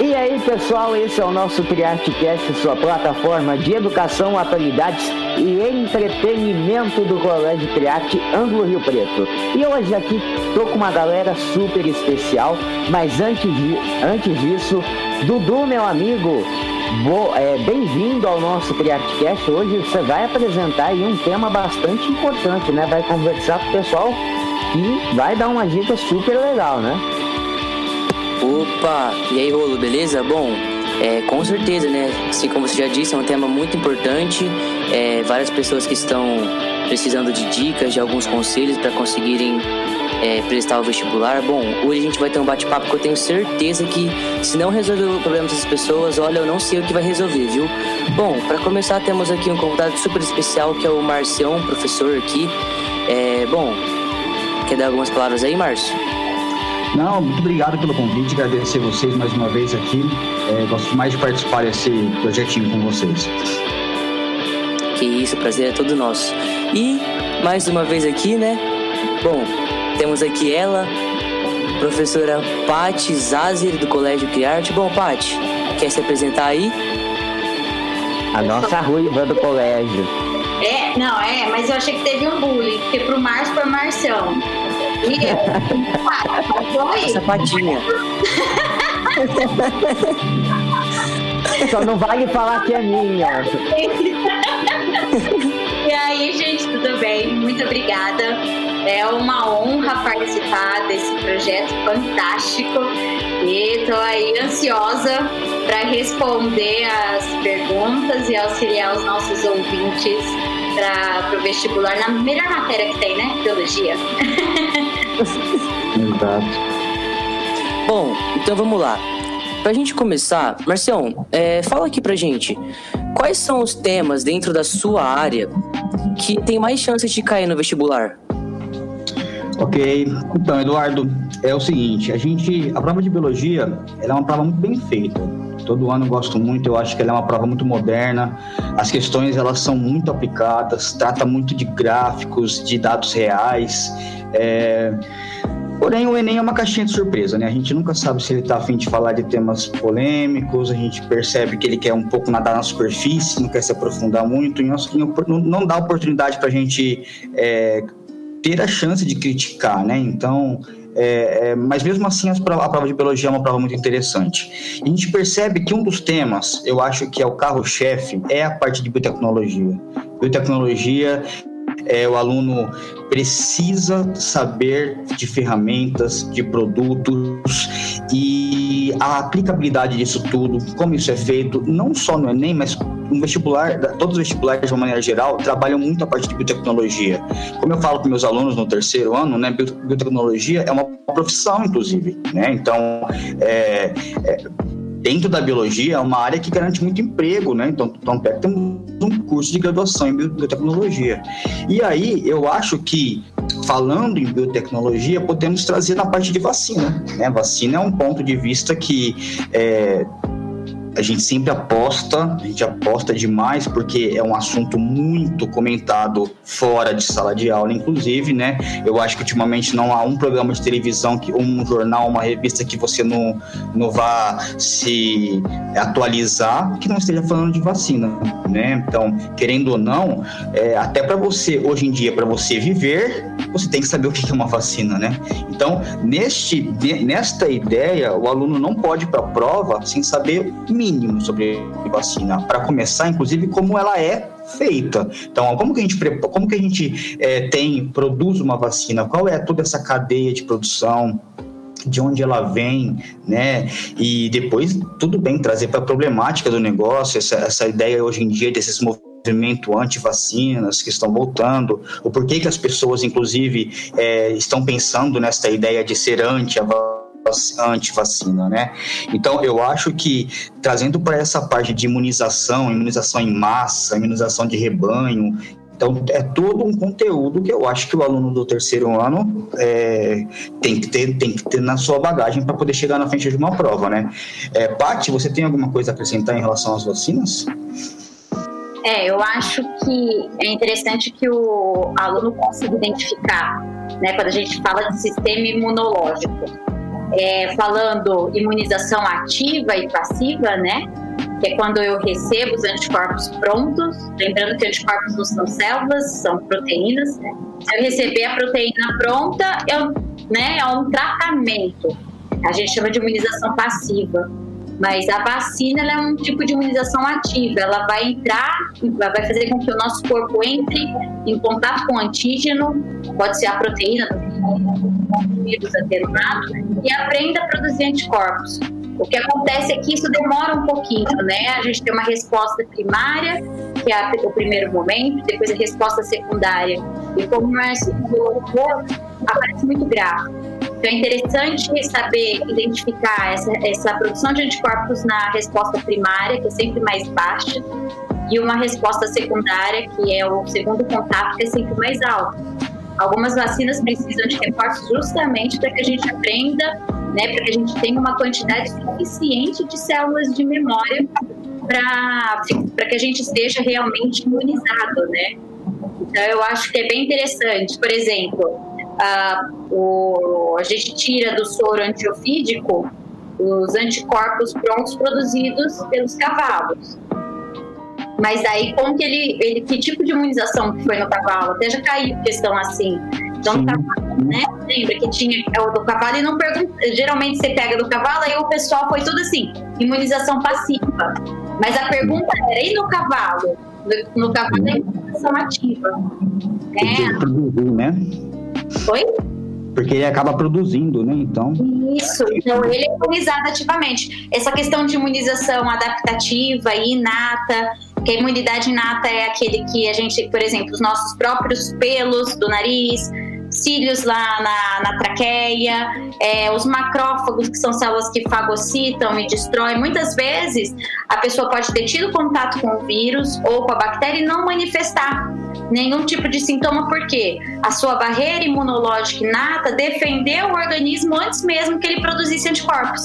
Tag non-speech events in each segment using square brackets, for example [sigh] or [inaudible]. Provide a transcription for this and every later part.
E aí, pessoal, esse é o nosso CriArteCast, sua plataforma de educação, atualidades e entretenimento do Colégio Criarte Ângulo Rio Preto. E hoje aqui tô com uma galera super especial, mas antes, de, antes disso, Dudu, meu amigo, é, bem-vindo ao nosso CriArteCast. Hoje você vai apresentar aí um tema bastante importante, né? Vai conversar com o pessoal e vai dar uma dica super legal, né? Opa! E aí, Rolo, beleza? Bom, é, com certeza, né? Assim como você já disse, é um tema muito importante. É, várias pessoas que estão precisando de dicas, de alguns conselhos para conseguirem é, prestar o vestibular. Bom, hoje a gente vai ter um bate-papo que eu tenho certeza que, se não resolver o problema dessas pessoas, olha, eu não sei o que vai resolver, viu? Bom, para começar, temos aqui um convidado super especial que é o Marcião, professor aqui. É, bom, quer dar algumas palavras aí, Márcio? Não, muito obrigado pelo convite, agradecer vocês mais uma vez aqui. É, gosto mais de participar desse projetinho com vocês. Que isso, prazer é todo nosso. E mais uma vez aqui, né? Bom, temos aqui ela, professora Pati Zazer do Colégio Criarte. Bom, Pati, quer se apresentar aí? A nossa ruiva do colégio. É, não, é, mas eu achei que teve um bullying, porque pro Márcio foi Marcião. Essa patinha. Só não vale falar que é minha. e aí, gente, tudo bem? Muito obrigada. É uma honra participar desse projeto fantástico e estou aí ansiosa para responder as perguntas e auxiliar os nossos ouvintes para o vestibular na melhor matéria que tem, né? Biologia. [laughs] Exato. Bom, então vamos lá. Pra gente começar, Marcião, é, fala aqui pra gente. Quais são os temas dentro da sua área que tem mais chances de cair no vestibular? Ok, então Eduardo, é o seguinte, a gente, a prova de biologia, ela é uma prova muito bem feita. Todo ano eu gosto muito, eu acho que ela é uma prova muito moderna. As questões elas são muito aplicadas, trata muito de gráficos, de dados reais. É... Porém, o Enem é uma caixinha de surpresa, né? A gente nunca sabe se ele está afim de falar de temas polêmicos, a gente percebe que ele quer um pouco nadar na superfície, não quer se aprofundar muito, e não dá oportunidade para a gente é, ter a chance de criticar, né? Então, é, é, mas mesmo assim a prova, a prova de biologia é uma prova muito interessante. E a gente percebe que um dos temas, eu acho que é o carro-chefe, é a parte de biotecnologia. Biotecnologia é, o aluno precisa saber de ferramentas, de produtos e a aplicabilidade disso tudo, como isso é feito, não só no Enem, mas no vestibular, todos os vestibulares de uma maneira geral, trabalham muito a parte de biotecnologia. Como eu falo com meus alunos no terceiro ano, né, biotecnologia é uma profissão, inclusive, né? Então, é, é dentro da biologia é uma área que garante muito emprego, né? Então, então tem um curso de graduação em biotecnologia. E aí, eu acho que falando em biotecnologia, podemos trazer na parte de vacina. Né? Vacina é um ponto de vista que é, a gente sempre aposta, a gente aposta demais porque é um assunto muito comentado fora de sala de aula, inclusive, né? Eu acho que ultimamente não há um programa de televisão, que, um jornal, uma revista que você não, não vá se atualizar que não esteja falando de vacina, né? Então, querendo ou não, é, até para você, hoje em dia, para você viver, você tem que saber o que é uma vacina, né? Então, neste, nesta ideia, o aluno não pode ir para a prova sem saber mínimo mínimo sobre vacina, para começar, inclusive, como ela é feita. Então, como que a gente, como que a gente é, tem, produz uma vacina? Qual é toda essa cadeia de produção? de onde ela vem, né? E depois, tudo bem, trazer para a problemática do negócio, essa, essa ideia hoje em dia desses movimentos anti-vacinas que estão voltando, o porquê que as pessoas, inclusive, é, estão pensando nessa ideia de ser anti-vacina, né? Então, eu acho que trazendo para essa parte de imunização, imunização em massa, imunização de rebanho, então, é todo um conteúdo que eu acho que o aluno do terceiro ano é, tem, que ter, tem que ter na sua bagagem para poder chegar na frente de uma prova, né? É, você tem alguma coisa a acrescentar em relação às vacinas? É, eu acho que é interessante que o aluno consiga identificar, né, quando a gente fala de sistema imunológico, é, falando imunização ativa e passiva, né? Que é quando eu recebo os anticorpos prontos. Lembrando que anticorpos não são células, são proteínas. Se eu receber a proteína pronta, eu, né, é um tratamento. A gente chama de imunização passiva. Mas a vacina é um tipo de imunização ativa. Ela vai entrar, vai fazer com que o nosso corpo entre em contato com o antígeno, pode ser a proteína do vírus atenuado, e aprenda a produzir anticorpos. O que acontece é que isso demora um pouquinho, né? A gente tem uma resposta primária, que é o primeiro momento, depois a resposta secundária. E como o Márcio colocou, aparece muito grave. Então é interessante saber identificar essa, essa produção de anticorpos na resposta primária, que é sempre mais baixa, e uma resposta secundária, que é o segundo contato, que é sempre mais alta. Algumas vacinas precisam de reforços justamente para que a gente aprenda, né, para que a gente tenha uma quantidade suficiente de células de memória para que a gente esteja realmente imunizado, né? Então eu acho que é bem interessante. Por exemplo, a, o, a gente tira do soro antiofídico os anticorpos prontos produzidos pelos cavalos. Mas aí, como que ele, ele, que tipo de imunização que foi no cavalo? Até já caiu questão assim. Então, cavalo, né? Lembra que tinha o do cavalo e não pergunta. Geralmente você pega do cavalo, aí o pessoal foi tudo assim, imunização passiva. Mas a pergunta era, e no cavalo? No, no cavalo é imunização ativa. É. né? Oi? Porque ele acaba produzindo, né? Então. Isso, então ele é imunizado ativamente. Essa questão de imunização adaptativa e inata, que a imunidade inata é aquele que a gente, por exemplo, os nossos próprios pelos do nariz, cílios lá na, na traqueia, é, os macrófagos, que são células que fagocitam e destroem. Muitas vezes a pessoa pode ter tido contato com o vírus ou com a bactéria e não manifestar nenhum tipo de sintoma, porque a sua barreira imunológica inata defendeu o organismo antes mesmo que ele produzisse anticorpos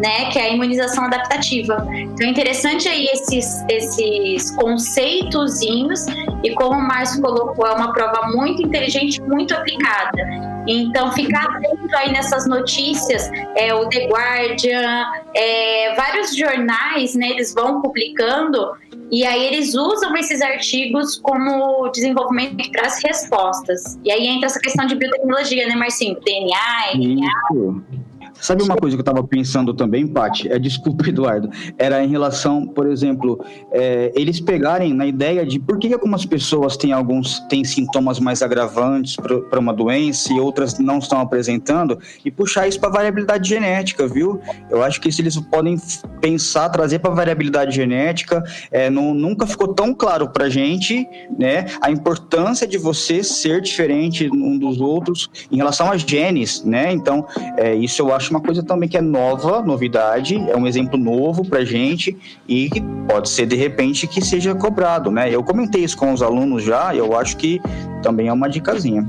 né, que é a imunização adaptativa. Então é interessante aí esses, esses conceitozinhos e como o Márcio colocou, é uma prova muito inteligente, muito aplicada. Então, ficar atento aí nessas notícias, é, o The Guardian, é, vários jornais, né, eles vão publicando e aí eles usam esses artigos como desenvolvimento para as respostas. E aí entra essa questão de biotecnologia, né, Marcinho? DNA, RNA. Sabe uma coisa que eu estava pensando também, Paty? É, desculpa, [laughs] Eduardo. Era em relação, por exemplo, é, eles pegarem na ideia de por que algumas pessoas têm alguns têm sintomas mais agravantes para uma doença e outras não estão apresentando e puxar isso para variabilidade genética, viu? Eu acho que isso eles podem pensar, trazer para variabilidade genética. É, não, nunca ficou tão claro para gente, né? A importância de você ser diferente um dos outros em relação às genes, né? Então, é, isso eu acho acho uma coisa também que é nova, novidade, é um exemplo novo pra gente e que pode ser de repente que seja cobrado, né? Eu comentei isso com os alunos já, e eu acho que também é uma dicasinha.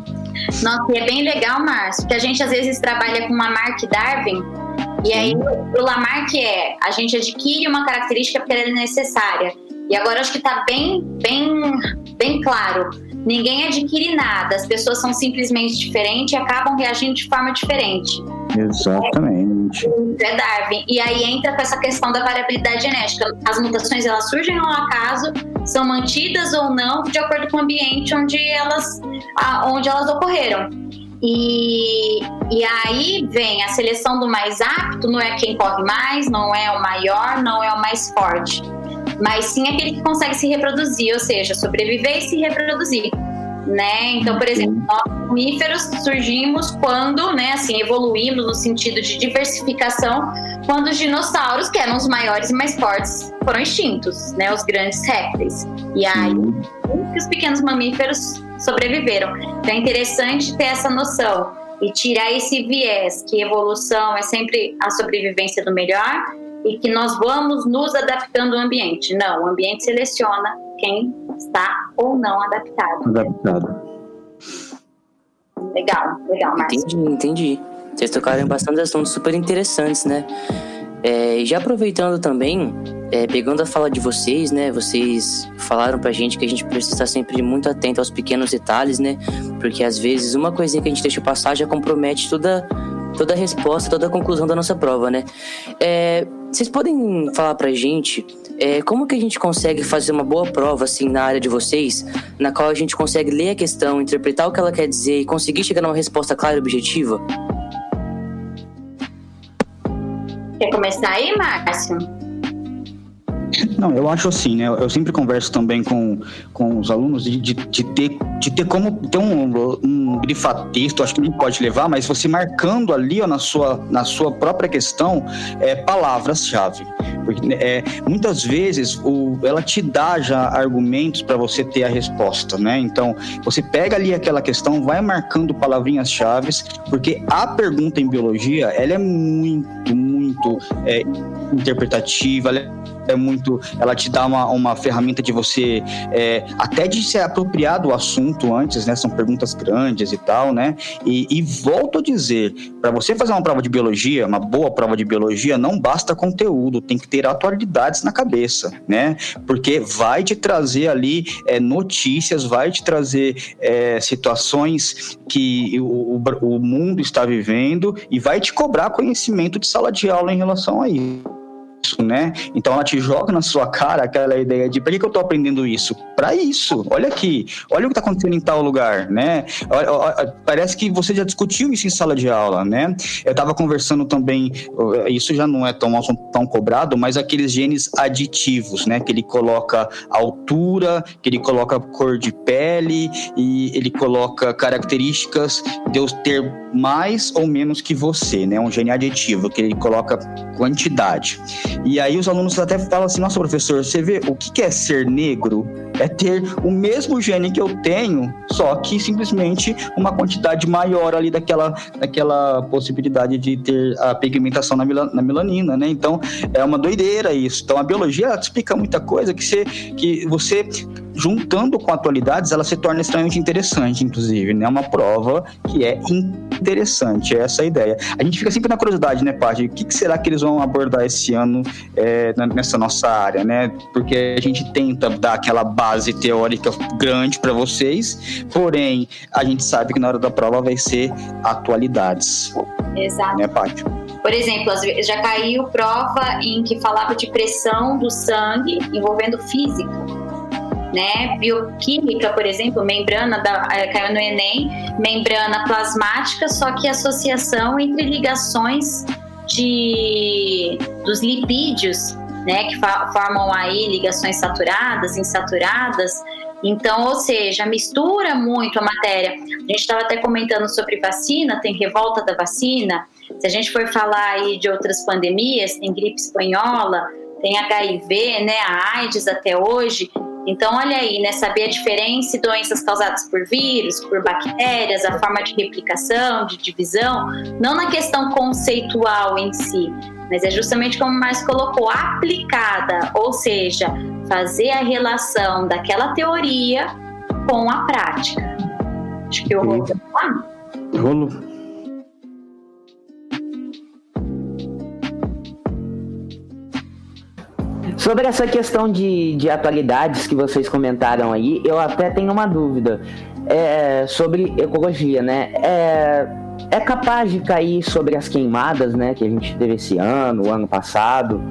Nossa, e é bem legal, Márcio, que a gente às vezes trabalha com uma marca Darwin e aí o Lamarck é, a gente adquire uma característica porque ela é necessária. E agora acho que está bem, bem, bem claro Ninguém adquire nada, as pessoas são simplesmente diferentes e acabam reagindo de forma diferente. Exatamente. É Darwin. E aí entra com essa questão da variabilidade genética. As mutações elas surgem ao acaso, são mantidas ou não de acordo com o ambiente onde elas, onde elas ocorreram. E, e aí vem a seleção do mais apto, não é quem corre mais, não é o maior, não é o mais forte mas sim aquele que consegue se reproduzir, ou seja, sobreviver e se reproduzir. Né? Então, por exemplo, nós mamíferos surgimos quando, né, assim, evoluímos no sentido de diversificação, quando os dinossauros, que eram os maiores e mais fortes, foram extintos, né, os grandes répteis. E aí, os pequenos mamíferos sobreviveram. Então, é interessante ter essa noção e tirar esse viés que evolução é sempre a sobrevivência do melhor e que nós vamos nos adaptando ao ambiente. Não, o ambiente seleciona quem está ou não adaptado. Adaptado. Legal, legal, Márcio. Entendi, entendi. Vocês tocaram em bastante assuntos super interessantes, né? É, já aproveitando também, é, pegando a fala de vocês, né? Vocês falaram pra gente que a gente precisa estar sempre muito atento aos pequenos detalhes, né? Porque às vezes uma coisinha que a gente deixa passar já compromete toda toda a resposta, toda a conclusão da nossa prova, né? É, vocês podem falar pra gente é, como que a gente consegue fazer uma boa prova, assim, na área de vocês, na qual a gente consegue ler a questão, interpretar o que ela quer dizer e conseguir chegar numa resposta clara e objetiva? Quer começar aí, Márcio? Não, eu acho assim, né? Eu sempre converso também com, com os alunos de, de, de ter, de ter como ter um, um grifatexto, acho que nem pode levar, mas você marcando ali ó, na, sua, na sua própria questão é, palavras-chave. Porque é, muitas vezes o, ela te dá já argumentos para você ter a resposta, né? Então, você pega ali aquela questão, vai marcando palavrinhas-chave, porque a pergunta em biologia, ela é muito, muito é, interpretativa, ela é é muito. Ela te dá uma, uma ferramenta de você é, até de se apropriar do assunto antes, né? São perguntas grandes e tal, né? E, e volto a dizer, para você fazer uma prova de biologia, uma boa prova de biologia, não basta conteúdo, tem que ter atualidades na cabeça, né? Porque vai te trazer ali é, notícias, vai te trazer é, situações que o, o mundo está vivendo e vai te cobrar conhecimento de sala de aula em relação a isso né? Então ela te joga na sua cara aquela ideia de para que, que eu tô aprendendo isso? Para isso. Olha aqui, olha o que tá acontecendo em tal lugar, né? Parece que você já discutiu isso em sala de aula, né? Eu tava conversando também, isso já não é tão, tão cobrado, mas aqueles genes aditivos, né? Que ele coloca altura, que ele coloca cor de pele e ele coloca características de eu ter mais ou menos que você, né? Um gene aditivo, que ele coloca quantidade. E aí os alunos até falam assim: nossa, professor, você vê o que é ser negro? É ter o mesmo gene que eu tenho, só que simplesmente uma quantidade maior ali daquela, daquela possibilidade de ter a pigmentação na, na melanina, né? Então é uma doideira isso. Então a biologia explica muita coisa que você, que você juntando com atualidades, ela se torna extremamente interessante, inclusive, né? Uma prova que é interessante, é essa a ideia. A gente fica sempre na curiosidade, né, Paty? O que, que, será que eles vão abordar esse ano é, nessa nossa área, né? Porque a gente tenta dar aquela base teórica grande para vocês, porém, a gente sabe que na hora da prova vai ser atualidades. Exato. Né, Paty? Por exemplo, já caiu prova em que falava de pressão do sangue envolvendo física né? Bioquímica, por exemplo, membrana da, é, caiu no Enem, membrana plasmática, só que associação entre ligações de dos lipídios, né? Que formam aí ligações saturadas, insaturadas. Então, ou seja, mistura muito a matéria. A gente estava até comentando sobre vacina, tem revolta da vacina. Se a gente for falar aí de outras pandemias, tem gripe espanhola, tem HIV, né, a AIDS até hoje. Então, olha aí, né, saber a diferença e doenças causadas por vírus, por bactérias, a forma de replicação, de divisão, não na questão conceitual em si, mas é justamente como o colocou, aplicada, ou seja, fazer a relação daquela teoria com a prática. Acho que o Rolo. Rolo. Sobre essa questão de, de atualidades que vocês comentaram aí, eu até tenho uma dúvida é, sobre ecologia, né? É, é capaz de cair sobre as queimadas, né, que a gente teve esse ano, o ano passado?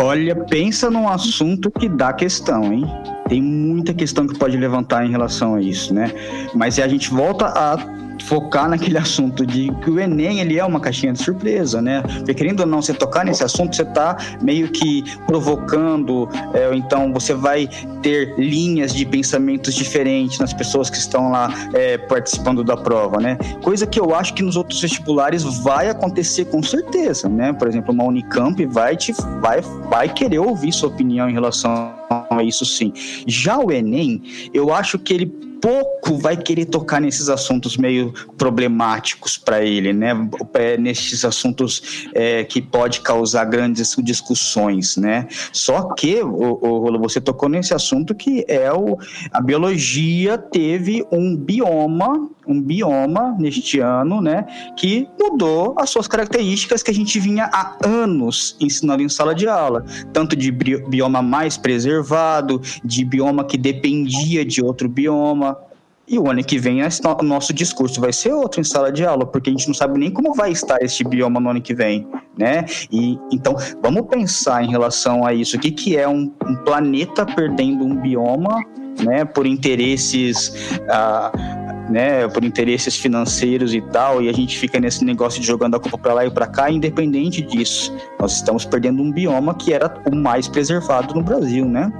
Olha, pensa num assunto que dá questão, hein? Tem muita questão que pode levantar em relação a isso, né? Mas a gente volta a focar naquele assunto de que o Enem ele é uma caixinha de surpresa, né? Porque querendo ou não, você tocar nesse assunto, você está meio que provocando, é, então você vai ter linhas de pensamentos diferentes nas pessoas que estão lá é, participando da prova, né? Coisa que eu acho que nos outros vestibulares vai acontecer com certeza, né? Por exemplo, uma Unicamp vai te vai vai querer ouvir sua opinião em relação a isso sim. Já o Enem, eu acho que ele pouco vai querer tocar nesses assuntos meio problemáticos para ele, né? É, nesses assuntos é, que pode causar grandes discussões, né? Só que, o, o, você tocou nesse assunto que é o, a biologia teve um bioma, um bioma neste ano, né? Que mudou as suas características que a gente vinha há anos ensinando em sala de aula, tanto de bioma mais preservado, de bioma que dependia de outro bioma, E o ano que vem o nosso discurso vai ser outro em sala de aula, porque a gente não sabe nem como vai estar este bioma no ano que vem, né? E então vamos pensar em relação a isso. O que, que é um, um planeta perdendo um bioma, né? Por interesses ah, né, por interesses financeiros e tal, e a gente fica nesse negócio de jogando a culpa para lá e para cá, independente disso. Nós estamos perdendo um bioma que era o mais preservado no Brasil, né?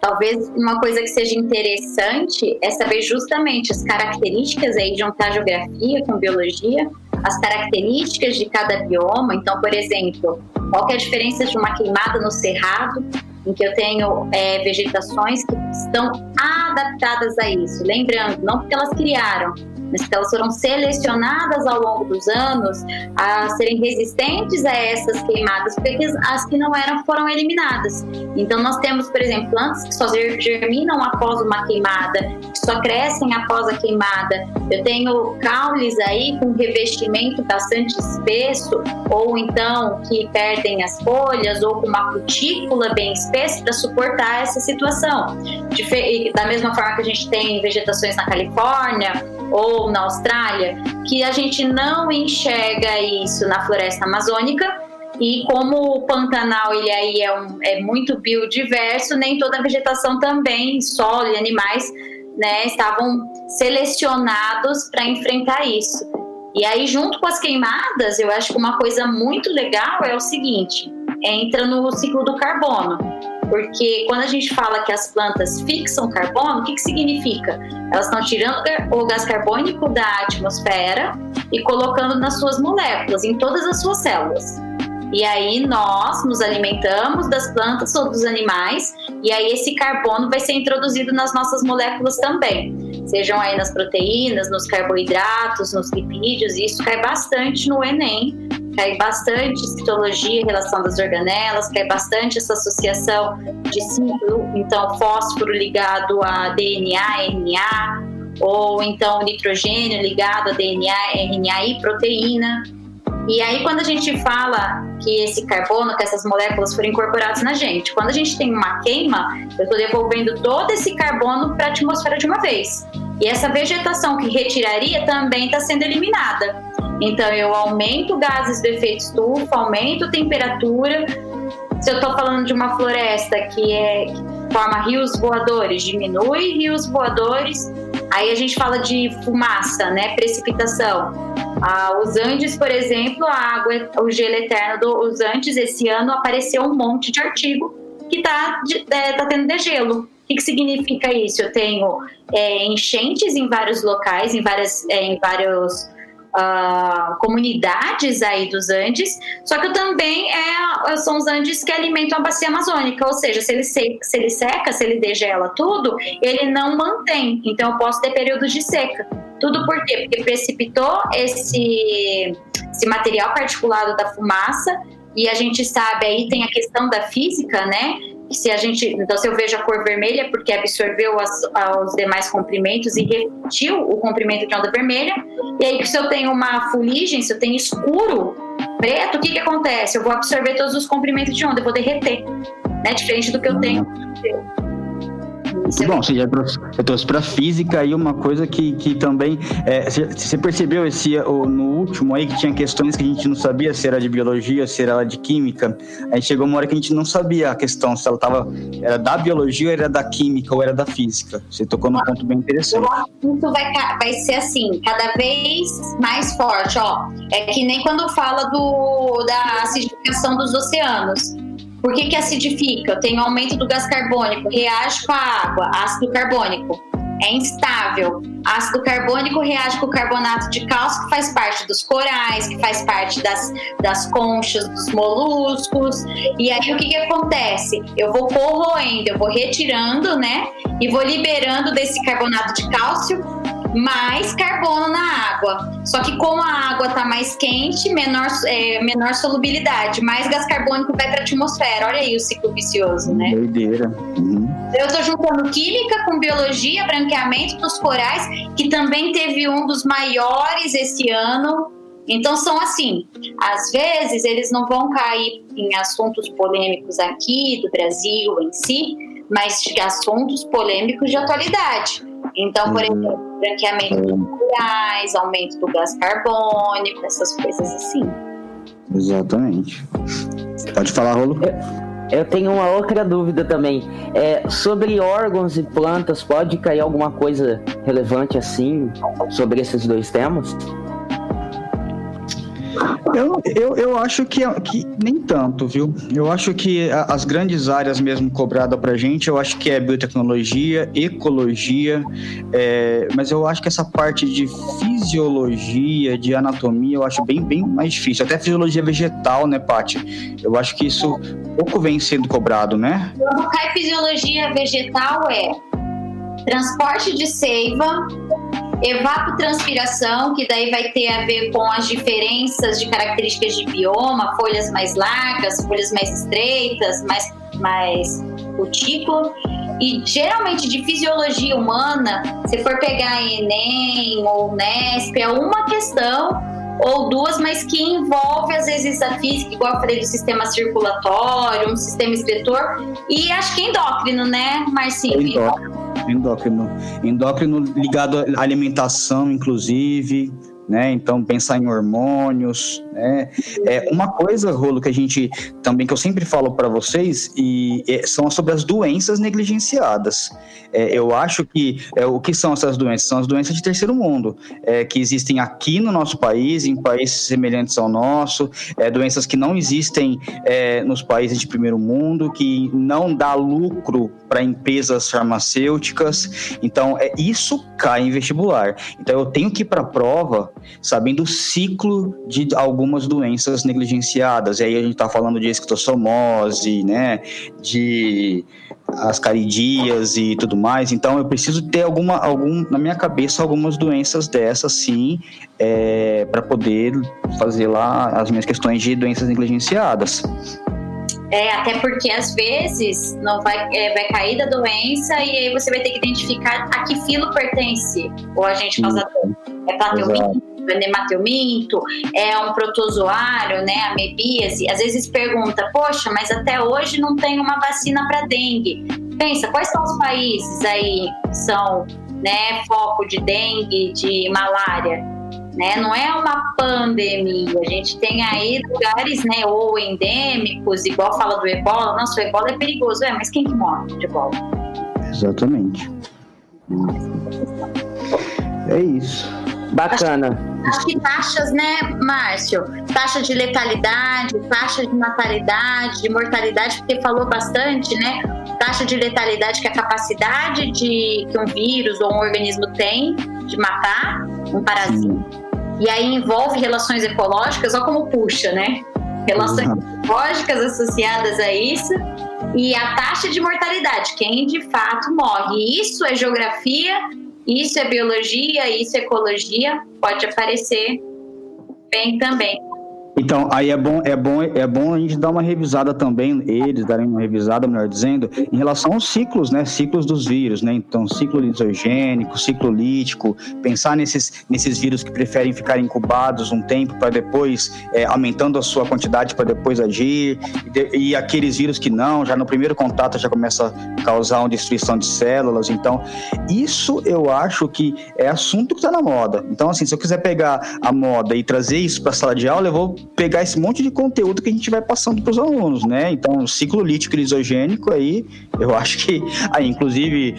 Talvez uma coisa que seja interessante é saber justamente as características aí, juntar geografia com biologia, as características de cada bioma. Então, por exemplo, qual é a diferença de uma queimada no cerrado em que eu tenho é, vegetações que estão adaptadas a isso. Lembrando, não porque elas criaram, mas que elas foram selecionadas ao longo dos anos a serem resistentes a essas queimadas, porque as que não eram foram eliminadas. Então, nós temos, por exemplo, plantas que só germinam após uma queimada, que só crescem após a queimada. Eu tenho caules aí com revestimento bastante espesso, ou então que perdem as folhas, ou com uma cutícula bem espessa para suportar essa situação. Da mesma forma que a gente tem vegetações na Califórnia, ou na Austrália, que a gente não enxerga isso na floresta amazônica. E como o Pantanal ele aí é, um, é muito biodiverso, nem toda a vegetação também, solo e animais, né, estavam selecionados para enfrentar isso. E aí, junto com as queimadas, eu acho que uma coisa muito legal é o seguinte: entra no ciclo do carbono. Porque quando a gente fala que as plantas fixam carbono, o que, que significa? Elas estão tirando o gás carbônico da atmosfera e colocando nas suas moléculas, em todas as suas células. E aí nós nos alimentamos das plantas ou dos animais, e aí esse carbono vai ser introduzido nas nossas moléculas também. Sejam aí nas proteínas, nos carboidratos, nos lipídios, isso cai bastante no Enem, cai bastante citologia, relação das organelas, cai bastante essa associação de ciclo, então fósforo ligado a DNA, RNA, ou então nitrogênio ligado a DNA, RNA e proteína. E aí, quando a gente fala que esse carbono, que essas moléculas foram incorporadas na gente, quando a gente tem uma queima, eu estou devolvendo todo esse carbono para a atmosfera de uma vez. E essa vegetação que retiraria também está sendo eliminada. Então, eu aumento gases do efeito estufa, aumento temperatura. Se eu estou falando de uma floresta que, é, que forma rios voadores, diminui rios voadores. Aí a gente fala de fumaça, né? Precipitação. Ah, os Andes, por exemplo, a água, o gelo eterno dos Andes, esse ano apareceu um monte de artigo que está é, tá tendo degelo. O que, que significa isso? Eu tenho é, enchentes em vários locais, em, várias, é, em vários uh, comunidades aí dos Andes, só que também é, são os Andes que alimentam a bacia amazônica, ou seja, se ele, se, se ele seca, se ele degela tudo, ele não mantém, então eu posso ter períodos de seca. Tudo por quê? Porque precipitou esse, esse material particulado da fumaça, e a gente sabe aí tem a questão da física, né? Se a gente, então se eu vejo a cor vermelha porque absorveu as, os demais comprimentos e repetiu o comprimento de onda vermelha, e aí se eu tenho uma fuligem, se eu tenho escuro, preto, o que que acontece? Eu vou absorver todos os comprimentos de onda, eu vou derreter, né? Diferente do que eu tenho. Bom, você já trouxe, trouxe para física aí uma coisa que, que também. É, você percebeu esse no último aí que tinha questões que a gente não sabia se era de biologia, se era de química. Aí chegou uma hora que a gente não sabia a questão, se ela tava, era da biologia, era da química ou era da física. Você tocou num ponto bem interessante. Isso vai, vai ser assim, cada vez mais forte, ó. É que nem quando fala do, da acidificação dos oceanos. Por que, que acidifica? Eu tenho aumento do gás carbônico, reage com a água, ácido carbônico. É instável. Ácido carbônico reage com o carbonato de cálcio, que faz parte dos corais, que faz parte das, das conchas, dos moluscos. E aí o que, que acontece? Eu vou corroendo, eu vou retirando, né? E vou liberando desse carbonato de cálcio mais carbono na água. Só que como a água está mais quente, menor, é, menor solubilidade, mais gás carbônico vai para a atmosfera. Olha aí o ciclo vicioso, né? Doideira. Uhum. Eu estou juntando química com biologia, branqueamento dos corais, que também teve um dos maiores esse ano. Então são assim, às vezes eles não vão cair em assuntos polêmicos aqui do Brasil em si, mas de assuntos polêmicos de atualidade. Então, por uhum. exemplo, branqueamento dos minerais, aumento do gás carbônico, essas coisas assim. Exatamente. Pode falar, Rolo? Eu, eu tenho uma outra dúvida também. É, sobre órgãos e plantas, pode cair alguma coisa relevante assim sobre esses dois temas? Eu, eu, eu acho que, que nem tanto, viu? Eu acho que as grandes áreas mesmo cobradas pra gente, eu acho que é biotecnologia, ecologia, é, mas eu acho que essa parte de fisiologia, de anatomia, eu acho bem, bem mais difícil. Até fisiologia vegetal, né, Paty? Eu acho que isso pouco vem sendo cobrado, né? Cai fisiologia vegetal é transporte de seiva, evapotranspiração, que daí vai ter a ver com as diferenças de características de bioma, folhas mais largas, folhas mais estreitas, mais, mais cutículo. E geralmente de fisiologia humana, se for pegar Enem ou Nesp, é uma questão ou duas, mas que envolve às vezes a física, igual eu falei do sistema circulatório, um sistema excretor, e acho que endócrino, né, Marcinho? Endócrino. Endócrino. Endócrino ligado à alimentação, inclusive né? Então pensar em hormônios, né? É uma coisa, rolo que a gente também que eu sempre falo para vocês e é, são sobre as doenças negligenciadas. É, eu acho que é, o que são essas doenças? São as doenças de terceiro mundo, é, que existem aqui no nosso país, em países semelhantes ao nosso, é, doenças que não existem é, nos países de primeiro mundo, que não dá lucro para empresas farmacêuticas. Então, é isso cai em vestibular. Então, eu tenho que ir para a prova sabendo o ciclo de algumas doenças negligenciadas. E aí a gente está falando de esquistossomose, né, de ascaridias e tudo mais. Então eu preciso ter alguma, algum, na minha cabeça algumas doenças dessas, sim, é, para poder fazer lá as minhas questões de doenças negligenciadas. É, até porque às vezes não vai, é, vai cair da doença e aí você vai ter que identificar a que filo pertence o agente causador. É plateuminto, nemateuminto, é um protozoário, né, amebíase. Às vezes pergunta, poxa, mas até hoje não tem uma vacina para dengue. Pensa, quais são os países aí que são né, foco de dengue, de malária? né? Não é uma pandemia. A gente tem aí lugares, né, ou endêmicos, igual fala do ebola. Nossa, o ebola é perigoso, é, mas quem que morre de ebola? Exatamente. É isso. Bacana. Acho que taxas, né, Márcio? Taxa de letalidade, taxa de natalidade, de mortalidade, porque falou bastante, né? Taxa de letalidade, que é a capacidade de que um vírus ou um organismo tem de matar um parasita. E aí envolve relações ecológicas, olha como puxa, né? Relações uhum. ecológicas associadas a isso e a taxa de mortalidade, quem de fato morre. Isso é geografia, isso é biologia, isso é ecologia, pode aparecer bem também. Então, aí é bom, é bom, é bom a gente dar uma revisada também, eles darem uma revisada, melhor dizendo, em relação aos ciclos, né? Ciclos dos vírus, né? Então, ciclo lisogênico, ciclo lítico, pensar nesses, nesses vírus que preferem ficar incubados um tempo para depois, é, aumentando a sua quantidade para depois agir, e, e, aqueles vírus que não, já no primeiro contato já começa a causar uma destruição de células. Então, isso eu acho que é assunto que está na moda. Então, assim, se eu quiser pegar a moda e trazer isso para a sala de aula, eu vou pegar esse monte de conteúdo que a gente vai passando para os alunos, né? Então, ciclo lítico lisogênico aí, eu acho que [laughs] aí, inclusive,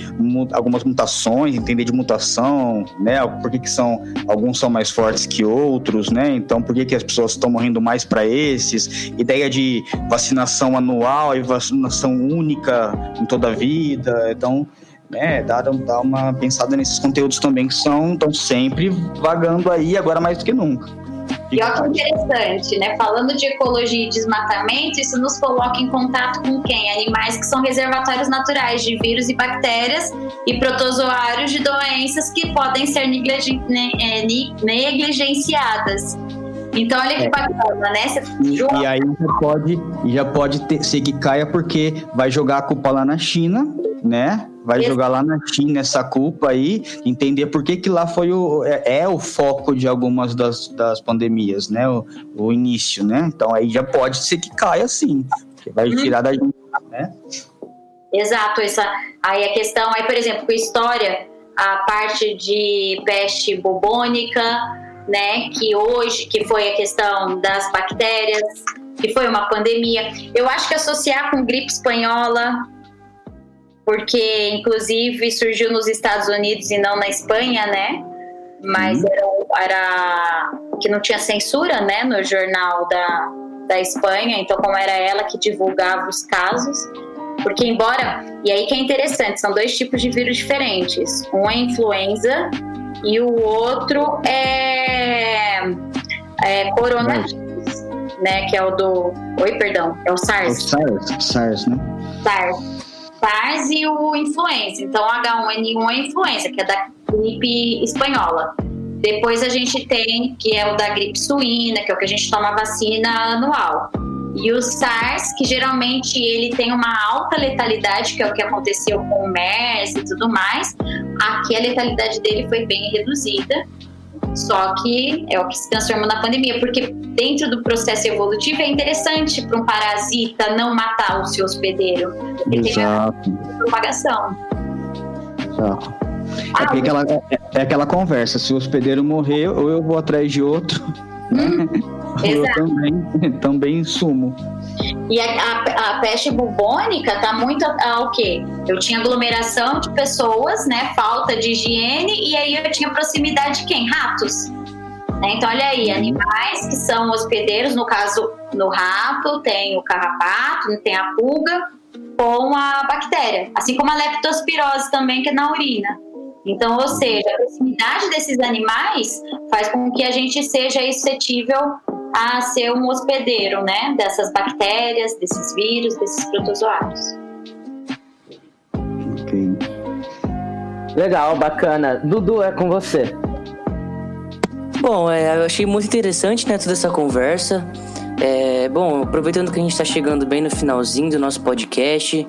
algumas mutações, entender de mutação, né? Por que, que são alguns são mais fortes que outros, né? Então, por que, que as pessoas estão morrendo mais para esses? Ideia de vacinação anual e vacinação única em toda a vida. Então, né, dar, uma pensada nesses conteúdos também que são estão sempre vagando aí agora mais do que nunca. E olha que interessante, né? Falando de ecologia e desmatamento, isso nos coloca em contato com quem? Animais que são reservatórios naturais de vírus e bactérias e protozoários de doenças que podem ser é, negligenciadas. Então, olha que é. bacana, né? E, e, aí já pode, já pode ter, ser que caia porque vai jogar a culpa lá na China, né? Vai jogar lá na China essa culpa aí, entender por que, que lá foi o, é, é o foco de algumas das, das pandemias, né? O, o, início, né? Então aí já pode ser que caia sim, que vai uhum. tirar da gente, né? Exato, essa aí a questão, aí por exemplo, com história, a parte de peste bubônica, né, que hoje, que foi a questão das bactérias, que foi uma pandemia. Eu acho que associar com gripe espanhola, porque inclusive surgiu nos Estados Unidos e não na Espanha, né? Mas uhum. era, era, que não tinha censura, né, no jornal da, da Espanha, então como era ela que divulgava os casos, porque embora, e aí que é interessante, são dois tipos de vírus diferentes. Um é influenza e o outro é, é coronavírus, né? Que é o do. Oi, perdão, é o SARS. É o SARS, SARS, né? SARS. SARS e o influenza. Então, H1N1 é influenza, que é da gripe espanhola. Depois a gente tem, que é o da gripe suína, que é o que a gente toma vacina anual. E o SARS, que geralmente ele tem uma alta letalidade, que é o que aconteceu com o MERS e tudo mais, aqui a letalidade dele foi bem reduzida. Só que é o que se transformou na pandemia, porque dentro do processo evolutivo é interessante para um parasita não matar o seu hospedeiro. Exato. Tem a propagação. Exato. É, ah, aquela, é, é, aquela conversa, se o hospedeiro morrer, ou eu vou atrás de outro. Hum. [laughs] Eu também, [laughs] também sumo. E a, a, a, peste bubônica tá muito ao quê? Eu tinha aglomeração de pessoas, né? Falta de higiene, e aí eu tinha proximidade de quem? Ratos. Né? Então, olha aí, uhum. animais que são hospedeiros, no caso, no rato, tem o carrapato, tem a pulga, com a bactéria. Assim como a leptospirose também, que é na urina. Então, ou seja, a proximidade desses animais faz com que a gente seja suscetível a ser um hospedeiro, né, dessas bactérias, desses vírus, desses protozoários. Ok. Legal, bacana. Dudu, é com você. Bom, é, eu achei muito interessante né, toda essa conversa. É, bom, aproveitando que a gente está chegando bem no finalzinho do nosso podcast,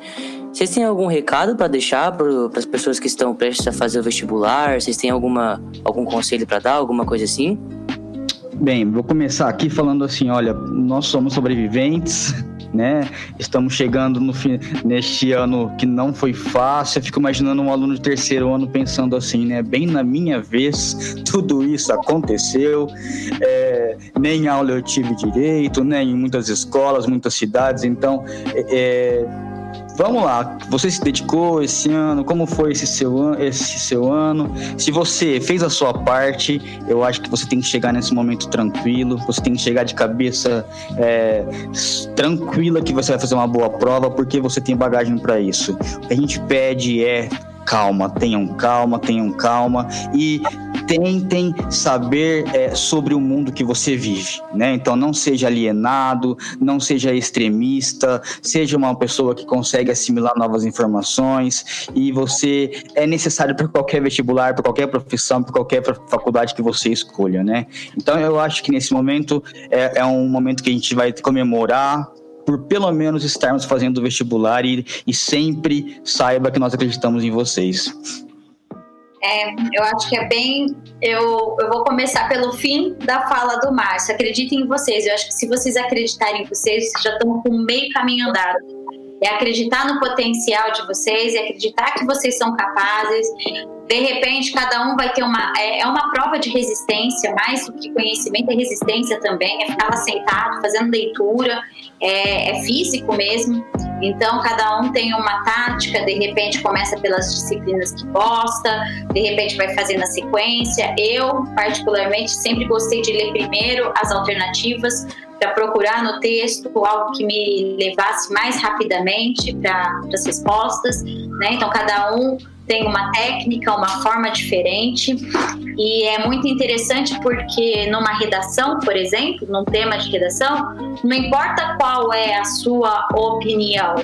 vocês têm algum recado para deixar para as pessoas que estão prestes a fazer o vestibular? Vocês têm alguma, algum conselho para dar, alguma coisa assim? Bem, vou começar aqui falando assim, olha, nós somos sobreviventes, né? Estamos chegando no fim, neste ano que não foi fácil. Eu fico imaginando um aluno de terceiro ano pensando assim, né? Bem na minha vez, tudo isso aconteceu. É, nem aula eu tive direito, né? Em muitas escolas, muitas cidades. Então, é, Vamos lá, você se dedicou esse ano? Como foi esse seu, esse seu ano? Se você fez a sua parte, eu acho que você tem que chegar nesse momento tranquilo, você tem que chegar de cabeça é, tranquila que você vai fazer uma boa prova, porque você tem bagagem para isso. O que a gente pede é calma, tenham calma, tenham calma e tentem saber é, sobre o mundo que você vive, né? Então não seja alienado, não seja extremista, seja uma pessoa que consegue assimilar novas informações e você é necessário para qualquer vestibular, para qualquer profissão, para qualquer faculdade que você escolha, né? Então eu acho que nesse momento é, é um momento que a gente vai comemorar por pelo menos estarmos fazendo o vestibular e, e sempre saiba que nós acreditamos em vocês. É, eu acho que é bem. Eu, eu vou começar pelo fim da fala do Márcio. Acreditem em vocês. Eu acho que se vocês acreditarem em vocês, já estão com meio caminho andado. É acreditar no potencial de vocês, é acreditar que vocês são capazes. De repente, cada um vai ter uma. É, é uma prova de resistência, mais do que conhecimento, é resistência também. É ficar lá sentado, fazendo leitura, é, é físico mesmo. Então, cada um tem uma tática, de repente começa pelas disciplinas que gosta, de repente vai fazer na sequência. Eu, particularmente, sempre gostei de ler primeiro as alternativas para procurar no texto algo que me levasse mais rapidamente para as respostas. Né? Então, cada um tem uma técnica, uma forma diferente e é muito interessante porque numa redação, por exemplo, num tema de redação, não importa qual é a sua opinião,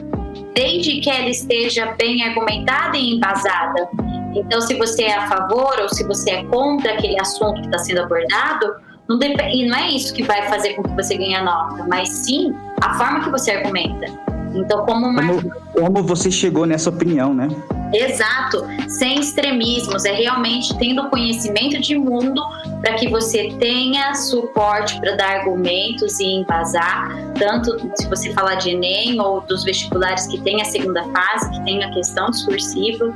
desde que ela esteja bem argumentada e embasada. Então, se você é a favor ou se você é contra aquele assunto que está sendo abordado, não e não é isso que vai fazer com que você ganhe a nota, mas sim a forma que você argumenta. Então, como, como, como você chegou nessa opinião, né? Exato, sem extremismos, é realmente tendo conhecimento de mundo para que você tenha suporte para dar argumentos e embasar, tanto se você falar de Enem ou dos vestibulares que tem a segunda fase, que tem a questão discursiva.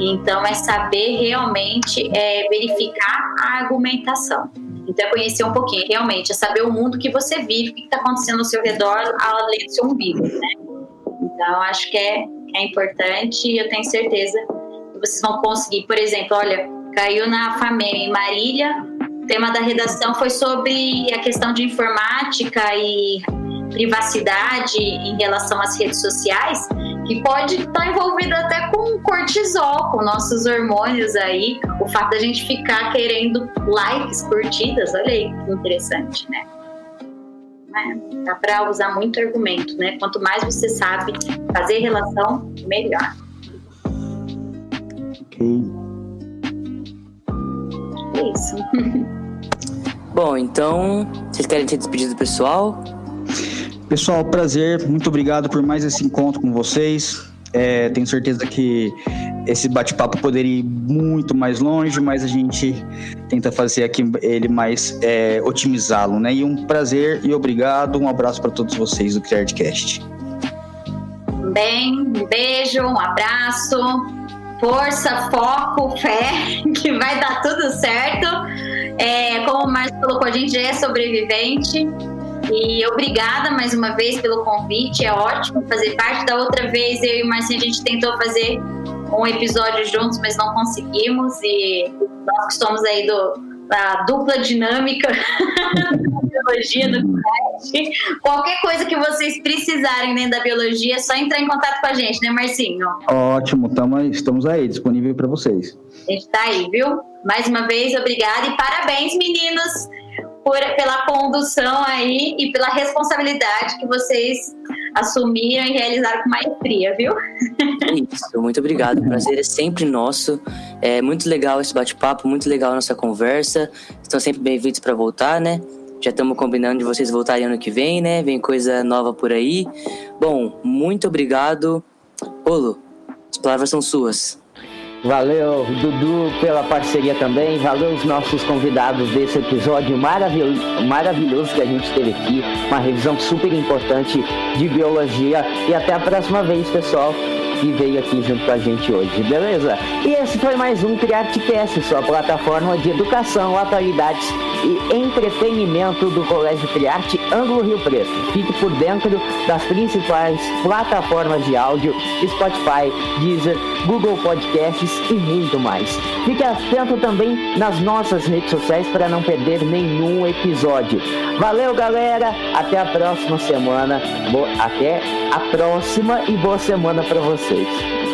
Então, é saber realmente é, verificar a argumentação. Então, é conhecer um pouquinho, realmente, é saber o mundo que você vive, o que está acontecendo ao seu redor, além do seu umbigo, né? Então, acho que é, é importante e eu tenho certeza que vocês vão conseguir. Por exemplo, olha, caiu na FAMEM em Marília, o tema da redação foi sobre a questão de informática e privacidade em relação às redes sociais, que pode estar envolvido até com cortisol, com nossos hormônios aí, o fato da gente ficar querendo likes, curtidas, olha aí que interessante, né? É, dá para usar muito argumento, né? Quanto mais você sabe fazer relação, melhor. Ok. É isso. [laughs] Bom, então, vocês querem se despedir do pessoal? Pessoal, prazer. Muito obrigado por mais esse encontro com vocês. É, tenho certeza que esse bate-papo poderia ir muito mais longe, mas a gente tenta fazer aqui ele mais é, otimizá-lo, né? E um prazer e obrigado. Um abraço para todos vocês do CriarDcast. Bem, um beijo, um abraço, força, foco, fé, [laughs] que vai dar tudo certo. É, como o Márcio colocou, a gente é sobrevivente e obrigada mais uma vez pelo convite, é ótimo fazer parte. Da outra vez, eu e o Marcinho, a gente tentou fazer um episódio juntos, mas não conseguimos. E nós que somos aí do, da dupla dinâmica [laughs] da biologia do qualquer coisa que vocês precisarem dentro da biologia, é só entrar em contato com a gente, né, Marcinho? Ótimo, tamo, estamos aí, disponível para vocês. A gente tá aí, viu? Mais uma vez, obrigada e parabéns, meninos! Por, pela condução aí e pela responsabilidade que vocês assumiram e realizaram com maestria, viu? Isso, muito obrigado. O prazer é sempre nosso. É muito legal esse bate-papo, muito legal a nossa conversa. Estão sempre bem-vindos para voltar, né? Já estamos combinando de vocês voltarem ano que vem, né? Vem coisa nova por aí. Bom, muito obrigado. Olo, as palavras são suas. Valeu, Dudu, pela parceria também. Valeu os nossos convidados desse episódio maravilhoso, maravilhoso que a gente teve aqui. Uma revisão super importante de biologia. E até a próxima vez, pessoal que veio aqui junto com a gente hoje, beleza? E esse foi mais um CriArteCast, sua plataforma de educação, atualidades e entretenimento do Colégio Criarte Ângulo Rio Preto. Fique por dentro das principais plataformas de áudio, Spotify, Deezer, Google Podcasts e muito mais. Fique atento também nas nossas redes sociais para não perder nenhum episódio. Valeu, galera! Até a próxima semana. Até a próxima e boa semana para vocês.